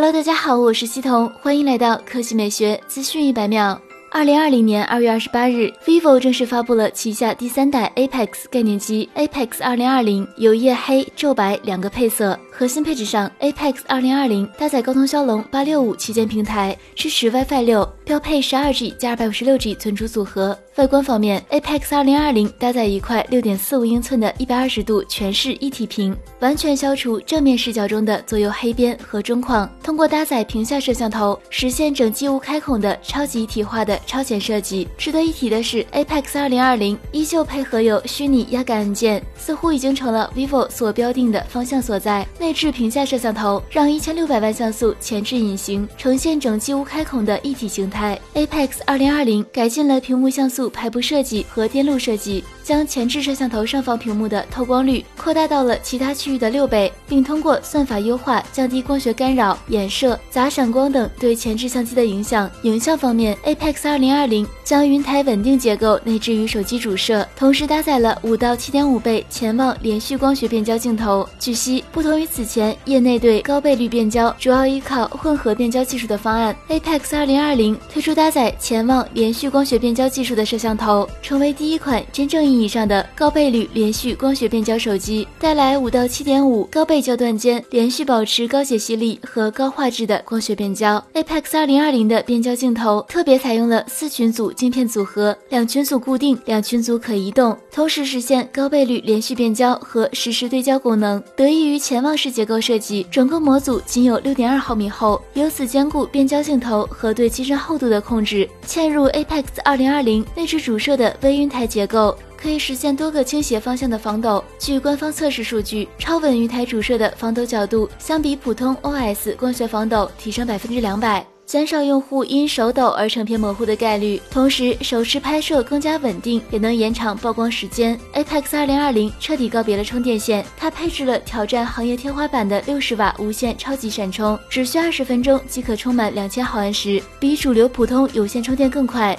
Hello，大家好，我是西彤，欢迎来到科技美学资讯一百秒。二零二零年二月二十八日，vivo 正式发布了旗下第三代 Apex 概念机 Apex 二零二零，有夜黑、昼白两个配色。核心配置上，Apex 二零二零搭载高通骁龙八六五旗舰平台，支持 WiFi 六，标配十二 G 加二百五十六 G 存储组合。外观方面，Apex 二零二零搭载一块六点四五英寸的一百二十度全视一体屏，完全消除正面视角中的左右黑边和中框。通过搭载屏下摄像头，实现整机无开孔的超级一体化的超前设计。值得一提的是，Apex 二零二零依旧配合有虚拟压感按键，似乎已经成了 vivo 所标定的方向所在。内置屏下摄像头，让一千六百万像素前置隐形呈现整机无开孔的一体形态。Apex 二零二零改进了屏幕像素排布设计和电路设计。将前置摄像头上方屏幕的透光率扩大到了其他区域的六倍，并通过算法优化降低光学干扰、衍射、杂闪光等对前置相机的影响。影像方面，Apex 2020将云台稳定结构内置于手机主摄，同时搭载了五到七点五倍潜望连续光学变焦镜头。据悉，不同于此前业内对高倍率变焦主要依靠混合变焦技术的方案，Apex 2020推出搭载潜望连续光学变焦技术的摄摄像头，成为第一款真正意。义上的高倍率连续光学变焦手机带来五到七点五高倍焦段间连续保持高解析力和高画质的光学变焦。Apex 二零二零的变焦镜头特别采用了四群组镜片组合，两群组固定，两群组可移动，同时实现高倍率连续变焦和实时对焦功能。得益于潜望式结构设计，整个模组仅有六点二毫米厚，由此兼顾变焦镜头和对机身厚度的控制。嵌入 Apex 二零二零内是主摄的微云台结构。可以实现多个倾斜方向的防抖。据官方测试数据，超稳云台主摄的防抖角度相比普通 OS 光学防抖提升百分之两百，减少用户因手抖而成片模糊的概率。同时，手持拍摄更加稳定，也能延长曝光时间。Apex 二零二零彻底告别了充电线，它配置了挑战行业天花板的六十瓦无线超级闪充，只需二十分钟即可充满两千毫安时，比主流普通有线充电更快。